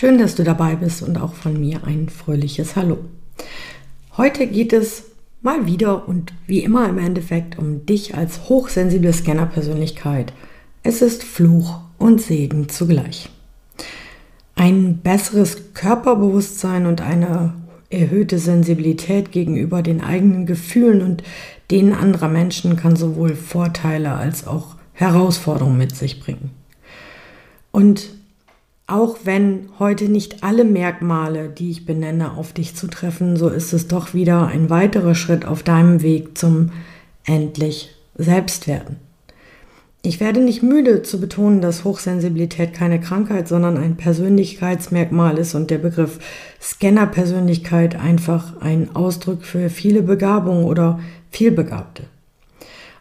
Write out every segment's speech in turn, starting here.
Schön, dass du dabei bist und auch von mir ein fröhliches Hallo. Heute geht es mal wieder und wie immer im Endeffekt um dich als hochsensible Scannerpersönlichkeit. Es ist Fluch und Segen zugleich. Ein besseres Körperbewusstsein und eine erhöhte Sensibilität gegenüber den eigenen Gefühlen und denen anderer Menschen kann sowohl Vorteile als auch Herausforderungen mit sich bringen. Und auch wenn heute nicht alle Merkmale, die ich benenne, auf dich zutreffen, so ist es doch wieder ein weiterer Schritt auf deinem Weg zum endlich Selbstwerden. Ich werde nicht müde zu betonen, dass Hochsensibilität keine Krankheit, sondern ein Persönlichkeitsmerkmal ist und der Begriff Scannerpersönlichkeit einfach ein Ausdruck für viele Begabungen oder Vielbegabte.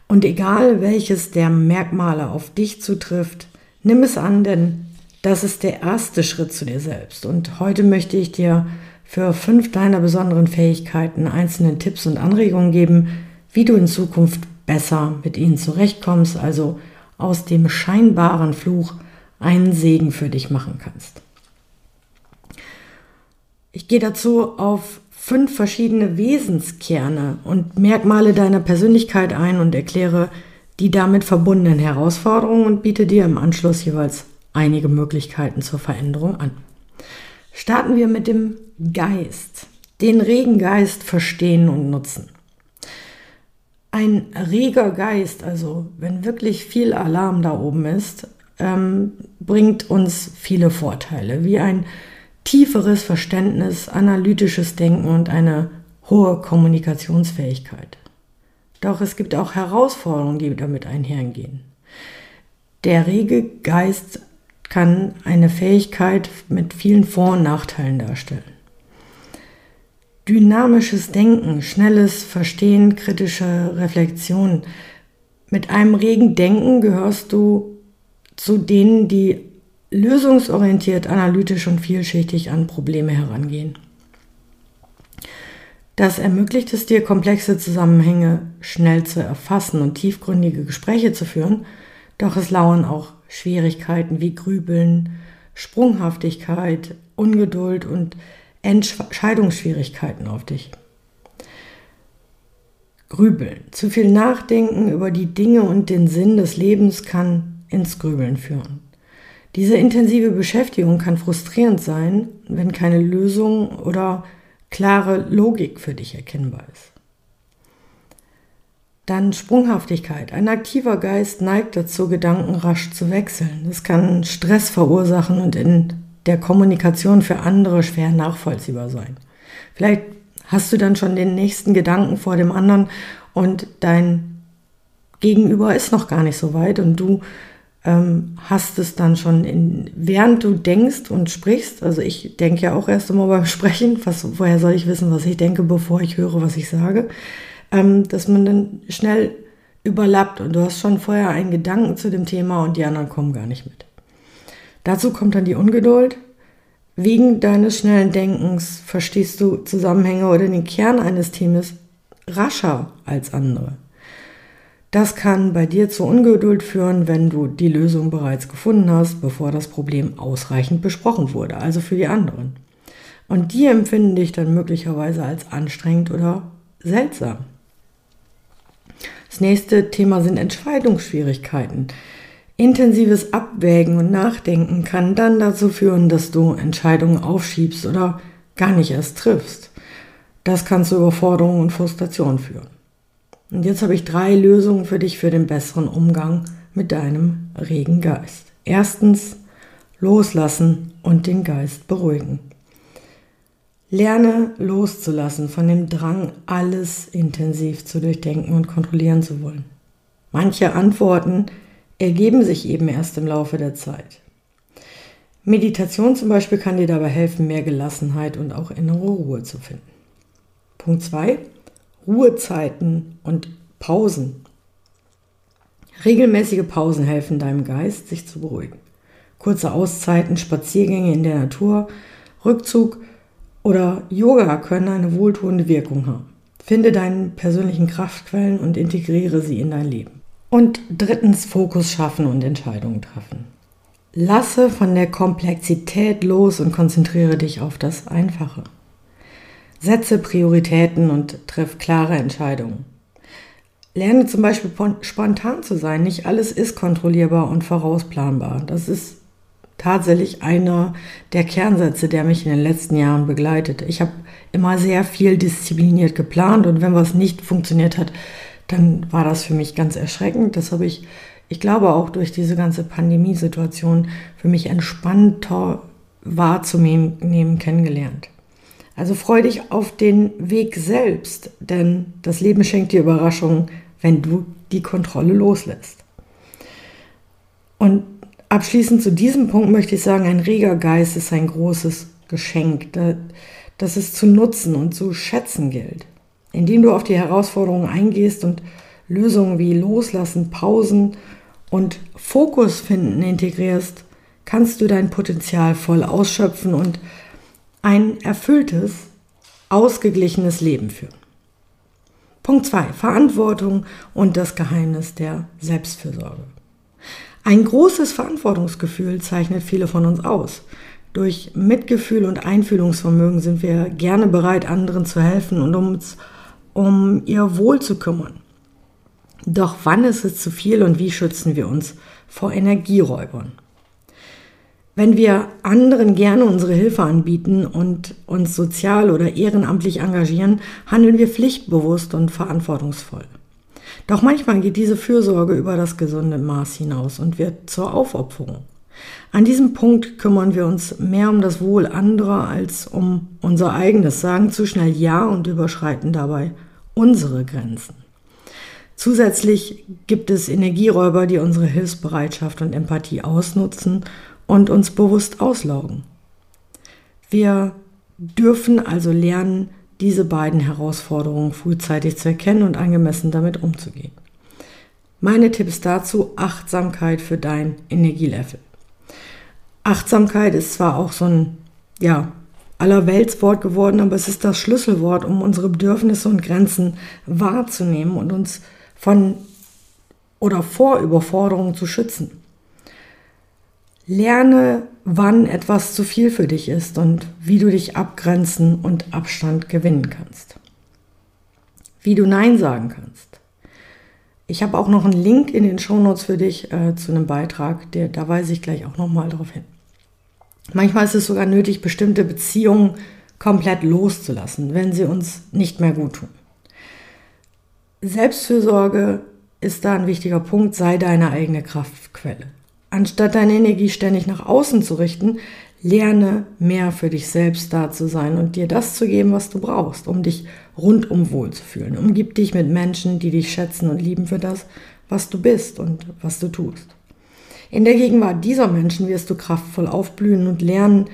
Und egal welches der Merkmale auf dich zutrifft, nimm es an, denn das ist der erste Schritt zu dir selbst. Und heute möchte ich dir für fünf deiner besonderen Fähigkeiten einzelne Tipps und Anregungen geben, wie du in Zukunft besser mit ihnen zurechtkommst, also aus dem scheinbaren Fluch einen Segen für dich machen kannst. Ich gehe dazu auf fünf verschiedene Wesenskerne und Merkmale deiner Persönlichkeit ein und erkläre die damit verbundenen Herausforderungen und biete dir im Anschluss jeweils einige Möglichkeiten zur Veränderung an. Starten wir mit dem Geist. Den regen Geist verstehen und nutzen. Ein reger Geist, also wenn wirklich viel Alarm da oben ist, ähm, bringt uns viele Vorteile, wie ein tieferes Verständnis, analytisches Denken und eine hohe Kommunikationsfähigkeit. Doch es gibt auch Herausforderungen, die damit einhergehen. Der rege Geist kann eine Fähigkeit mit vielen Vor- und Nachteilen darstellen. Dynamisches Denken, schnelles Verstehen, kritische Reflexion. Mit einem regen Denken gehörst du zu denen, die lösungsorientiert, analytisch und vielschichtig an Probleme herangehen. Das ermöglicht es dir, komplexe Zusammenhänge schnell zu erfassen und tiefgründige Gespräche zu führen, doch es lauern auch Schwierigkeiten wie Grübeln, Sprunghaftigkeit, Ungeduld und Entscheidungsschwierigkeiten auf dich. Grübeln. Zu viel Nachdenken über die Dinge und den Sinn des Lebens kann ins Grübeln führen. Diese intensive Beschäftigung kann frustrierend sein, wenn keine Lösung oder klare Logik für dich erkennbar ist. Dann Sprunghaftigkeit. Ein aktiver Geist neigt dazu, Gedanken rasch zu wechseln. Das kann Stress verursachen und in der Kommunikation für andere schwer nachvollziehbar sein. Vielleicht hast du dann schon den nächsten Gedanken vor dem anderen und dein Gegenüber ist noch gar nicht so weit und du ähm, hast es dann schon, in, während du denkst und sprichst, also ich denke ja auch erst einmal beim Sprechen, was, woher soll ich wissen, was ich denke, bevor ich höre, was ich sage, ähm, dass man dann schnell überlappt und du hast schon vorher einen Gedanken zu dem Thema und die anderen kommen gar nicht mit. Dazu kommt dann die Ungeduld. Wegen deines schnellen Denkens verstehst du Zusammenhänge oder den Kern eines Themas rascher als andere. Das kann bei dir zu Ungeduld führen, wenn du die Lösung bereits gefunden hast, bevor das Problem ausreichend besprochen wurde, also für die anderen. Und die empfinden dich dann möglicherweise als anstrengend oder seltsam. Das nächste Thema sind Entscheidungsschwierigkeiten. Intensives Abwägen und Nachdenken kann dann dazu führen, dass du Entscheidungen aufschiebst oder gar nicht erst triffst. Das kann zu Überforderung und Frustration führen. Und jetzt habe ich drei Lösungen für dich für den besseren Umgang mit deinem regen Geist. Erstens, loslassen und den Geist beruhigen. Lerne loszulassen von dem Drang, alles intensiv zu durchdenken und kontrollieren zu wollen. Manche Antworten ergeben sich eben erst im Laufe der Zeit. Meditation zum Beispiel kann dir dabei helfen, mehr Gelassenheit und auch innere Ruhe zu finden. Punkt 2. Ruhezeiten und Pausen. Regelmäßige Pausen helfen deinem Geist, sich zu beruhigen. Kurze Auszeiten, Spaziergänge in der Natur, Rückzug oder Yoga können eine wohltuende Wirkung haben. Finde deine persönlichen Kraftquellen und integriere sie in dein Leben. Und drittens Fokus schaffen und Entscheidungen treffen. Lasse von der Komplexität los und konzentriere dich auf das Einfache. Setze Prioritäten und triff klare Entscheidungen. Lerne zum Beispiel spontan zu sein. Nicht alles ist kontrollierbar und vorausplanbar. Das ist tatsächlich einer der Kernsätze, der mich in den letzten Jahren begleitet. Ich habe immer sehr viel diszipliniert geplant und wenn was nicht funktioniert hat, dann war das für mich ganz erschreckend. Das habe ich, ich glaube auch durch diese ganze Pandemiesituation für mich entspannter wahrzunehmen kennengelernt. Also freu dich auf den Weg selbst, denn das Leben schenkt dir Überraschungen, wenn du die Kontrolle loslässt. Und abschließend zu diesem Punkt möchte ich sagen, ein reger Geist ist ein großes Geschenk, das es zu nutzen und zu schätzen gilt. Indem du auf die Herausforderungen eingehst und Lösungen wie Loslassen, Pausen und Fokus finden integrierst, kannst du dein Potenzial voll ausschöpfen und ein erfülltes, ausgeglichenes Leben führen. Punkt 2. Verantwortung und das Geheimnis der Selbstfürsorge. Ein großes Verantwortungsgefühl zeichnet viele von uns aus. Durch Mitgefühl und Einfühlungsvermögen sind wir gerne bereit, anderen zu helfen und uns um ihr Wohl zu kümmern. Doch wann ist es zu viel und wie schützen wir uns vor Energieräubern? Wenn wir anderen gerne unsere Hilfe anbieten und uns sozial oder ehrenamtlich engagieren, handeln wir pflichtbewusst und verantwortungsvoll. Doch manchmal geht diese Fürsorge über das gesunde Maß hinaus und wird zur Aufopferung. An diesem Punkt kümmern wir uns mehr um das Wohl anderer als um unser eigenes, sagen zu schnell Ja und überschreiten dabei unsere Grenzen. Zusätzlich gibt es Energieräuber, die unsere Hilfsbereitschaft und Empathie ausnutzen und uns bewusst auslaugen. Wir dürfen also lernen, diese beiden Herausforderungen frühzeitig zu erkennen und angemessen damit umzugehen. Meine Tipps dazu, Achtsamkeit für dein Energielevel. Achtsamkeit ist zwar auch so ein, ja, Allerweltswort geworden, aber es ist das Schlüsselwort, um unsere Bedürfnisse und Grenzen wahrzunehmen und uns von oder vor Überforderungen zu schützen. Lerne, wann etwas zu viel für dich ist und wie du dich abgrenzen und Abstand gewinnen kannst. Wie du Nein sagen kannst. Ich habe auch noch einen Link in den Shownotes für dich äh, zu einem Beitrag, der, da weise ich gleich auch nochmal drauf hin. Manchmal ist es sogar nötig, bestimmte Beziehungen komplett loszulassen, wenn sie uns nicht mehr gut tun. Selbstfürsorge ist da ein wichtiger Punkt, sei deine eigene Kraftquelle. Anstatt deine Energie ständig nach außen zu richten, lerne mehr für dich selbst da zu sein und dir das zu geben, was du brauchst, um dich rundum wohl zu fühlen. Umgib dich mit Menschen, die dich schätzen und lieben für das, was du bist und was du tust. In der Gegenwart dieser Menschen wirst du kraftvoll aufblühen und lernen,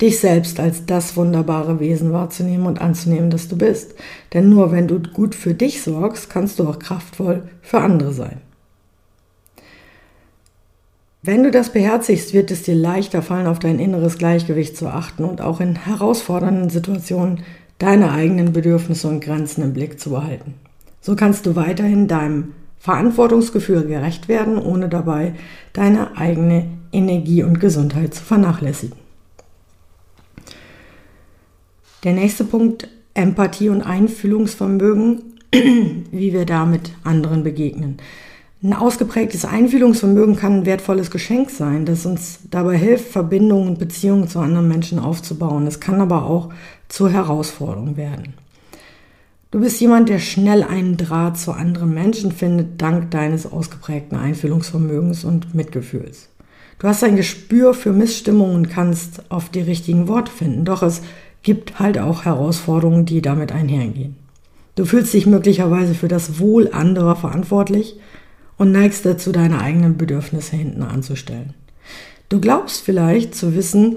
dich selbst als das wunderbare Wesen wahrzunehmen und anzunehmen, das du bist. Denn nur wenn du gut für dich sorgst, kannst du auch kraftvoll für andere sein. Wenn du das beherzigst, wird es dir leichter fallen, auf dein inneres Gleichgewicht zu achten und auch in herausfordernden Situationen deine eigenen Bedürfnisse und Grenzen im Blick zu behalten. So kannst du weiterhin deinem Verantwortungsgefühl gerecht werden, ohne dabei deine eigene Energie und Gesundheit zu vernachlässigen. Der nächste Punkt, Empathie und Einfühlungsvermögen, wie wir damit anderen begegnen. Ein ausgeprägtes Einfühlungsvermögen kann ein wertvolles Geschenk sein, das uns dabei hilft, Verbindungen und Beziehungen zu anderen Menschen aufzubauen. Es kann aber auch zur Herausforderung werden. Du bist jemand, der schnell einen Draht zu anderen Menschen findet, dank deines ausgeprägten Einfühlungsvermögens und Mitgefühls. Du hast ein Gespür für Missstimmungen und kannst auf die richtigen Worte finden, doch es gibt halt auch Herausforderungen, die damit einhergehen. Du fühlst dich möglicherweise für das Wohl anderer verantwortlich und neigst dazu, deine eigenen Bedürfnisse hinten anzustellen. Du glaubst vielleicht zu wissen,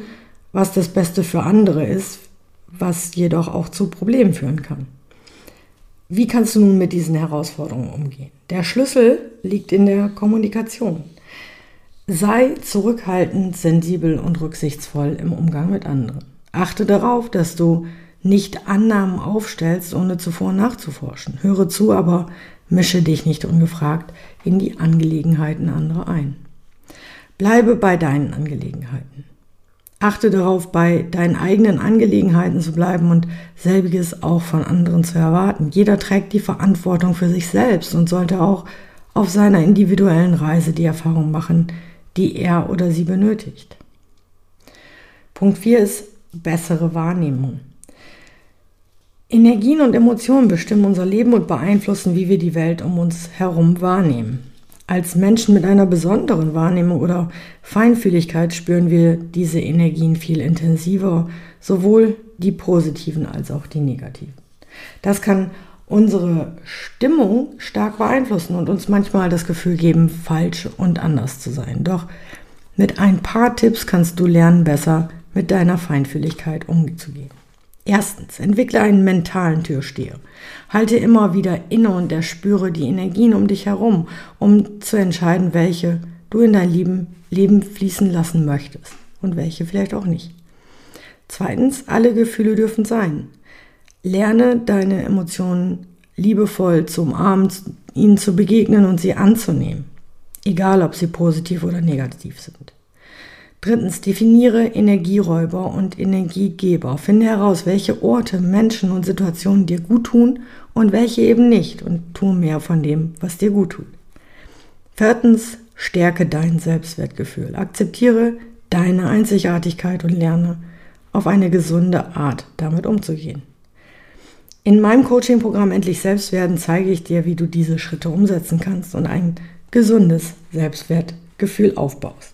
was das Beste für andere ist, was jedoch auch zu Problemen führen kann. Wie kannst du nun mit diesen Herausforderungen umgehen? Der Schlüssel liegt in der Kommunikation. Sei zurückhaltend, sensibel und rücksichtsvoll im Umgang mit anderen. Achte darauf, dass du nicht Annahmen aufstellst, ohne zuvor nachzuforschen. Höre zu, aber mische dich nicht ungefragt in die Angelegenheiten anderer ein. Bleibe bei deinen Angelegenheiten. Achte darauf, bei deinen eigenen Angelegenheiten zu bleiben und selbiges auch von anderen zu erwarten. Jeder trägt die Verantwortung für sich selbst und sollte auch auf seiner individuellen Reise die Erfahrung machen, die er oder sie benötigt. Punkt 4 ist bessere Wahrnehmung. Energien und Emotionen bestimmen unser Leben und beeinflussen, wie wir die Welt um uns herum wahrnehmen. Als Menschen mit einer besonderen Wahrnehmung oder Feinfühligkeit spüren wir diese Energien viel intensiver, sowohl die positiven als auch die negativen. Das kann unsere Stimmung stark beeinflussen und uns manchmal das Gefühl geben, falsch und anders zu sein. Doch mit ein paar Tipps kannst du lernen, besser mit deiner Feinfühligkeit umzugehen. Erstens, entwickle einen mentalen Türsteher. Halte immer wieder inne und erspüre die Energien um dich herum, um zu entscheiden, welche du in dein Leben, fließen lassen möchtest und welche vielleicht auch nicht. Zweitens, alle Gefühle dürfen sein. Lerne deine Emotionen liebevoll zu umarmen, ihnen zu begegnen und sie anzunehmen, egal ob sie positiv oder negativ sind. Drittens, definiere Energieräuber und Energiegeber. Finde heraus, welche Orte, Menschen und Situationen dir gut tun und welche eben nicht und tu mehr von dem, was dir gut tut. Viertens, stärke dein Selbstwertgefühl. Akzeptiere deine Einzigartigkeit und lerne auf eine gesunde Art damit umzugehen. In meinem Coaching-Programm Endlich Selbstwerden zeige ich dir, wie du diese Schritte umsetzen kannst und ein gesundes Selbstwertgefühl aufbaust.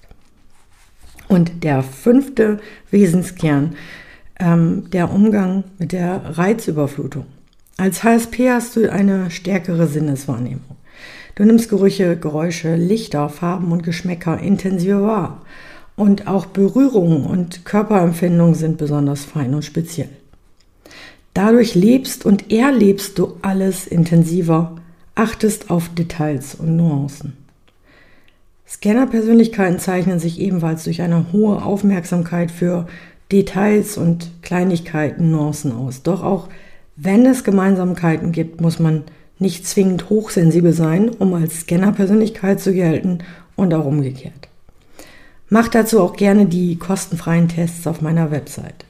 Und der fünfte Wesenskern, ähm, der Umgang mit der Reizüberflutung. Als HSP hast du eine stärkere Sinneswahrnehmung. Du nimmst Gerüche, Geräusche, Lichter, Farben und Geschmäcker intensiver wahr. Und auch Berührungen und Körperempfindungen sind besonders fein und speziell. Dadurch lebst und erlebst du alles intensiver, achtest auf Details und Nuancen. Scanner-Persönlichkeiten zeichnen sich ebenfalls durch eine hohe Aufmerksamkeit für Details und Kleinigkeiten, Nuancen aus. Doch auch wenn es Gemeinsamkeiten gibt, muss man nicht zwingend hochsensibel sein, um als Scanner-Persönlichkeit zu gelten und auch umgekehrt. Mach dazu auch gerne die kostenfreien Tests auf meiner Website.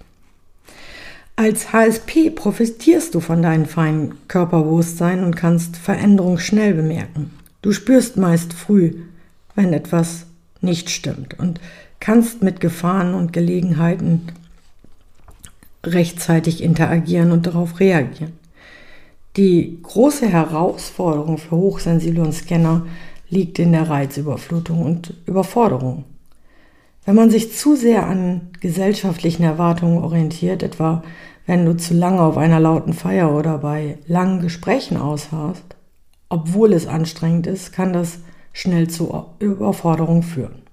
Als HSP profitierst du von deinem feinen Körperbewusstsein und kannst Veränderungen schnell bemerken. Du spürst meist früh, wenn etwas nicht stimmt und kannst mit Gefahren und Gelegenheiten rechtzeitig interagieren und darauf reagieren. Die große Herausforderung für Hochsensible und Scanner liegt in der Reizüberflutung und Überforderung. Wenn man sich zu sehr an gesellschaftlichen Erwartungen orientiert, etwa wenn du zu lange auf einer lauten Feier oder bei langen Gesprächen ausharrst, obwohl es anstrengend ist, kann das schnell zu Überforderung führen.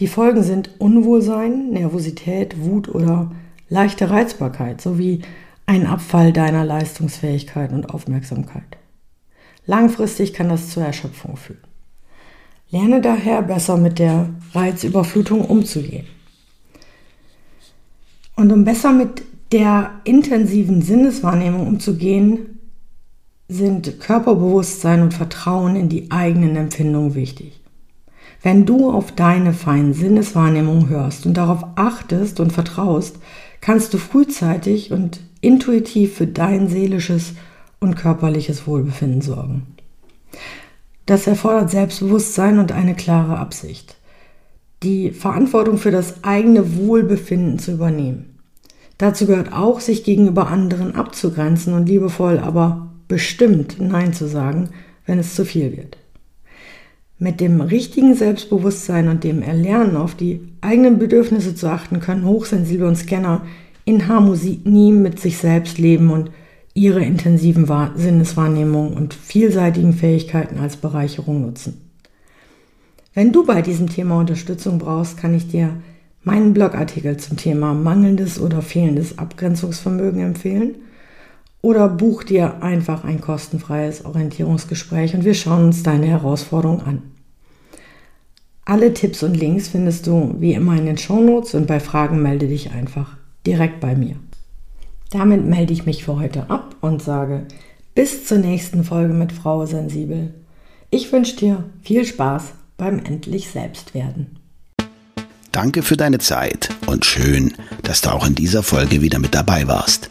Die Folgen sind Unwohlsein, Nervosität, Wut oder leichte Reizbarkeit sowie ein Abfall deiner Leistungsfähigkeit und Aufmerksamkeit. Langfristig kann das zur Erschöpfung führen. Lerne daher besser mit der Reizüberflutung umzugehen. Und um besser mit der intensiven Sinneswahrnehmung umzugehen, sind Körperbewusstsein und Vertrauen in die eigenen Empfindungen wichtig. Wenn du auf deine feinen Sinneswahrnehmungen hörst und darauf achtest und vertraust, kannst du frühzeitig und intuitiv für dein seelisches und körperliches Wohlbefinden sorgen. Das erfordert Selbstbewusstsein und eine klare Absicht, die Verantwortung für das eigene Wohlbefinden zu übernehmen. Dazu gehört auch, sich gegenüber anderen abzugrenzen und liebevoll, aber bestimmt Nein zu sagen, wenn es zu viel wird. Mit dem richtigen Selbstbewusstsein und dem Erlernen auf die eigenen Bedürfnisse zu achten, können Hochsensible und Scanner in Harmonie mit sich selbst leben und ihre intensiven Sinneswahrnehmungen und vielseitigen Fähigkeiten als Bereicherung nutzen. Wenn du bei diesem Thema Unterstützung brauchst, kann ich dir meinen Blogartikel zum Thema mangelndes oder fehlendes Abgrenzungsvermögen empfehlen. Oder buch dir einfach ein kostenfreies Orientierungsgespräch und wir schauen uns deine Herausforderung an. Alle Tipps und Links findest du wie immer in den Shownotes und bei Fragen melde dich einfach direkt bei mir. Damit melde ich mich für heute ab und sage bis zur nächsten Folge mit Frau Sensibel. Ich wünsche dir viel Spaß beim endlich Selbstwerden. Danke für deine Zeit und schön, dass du auch in dieser Folge wieder mit dabei warst.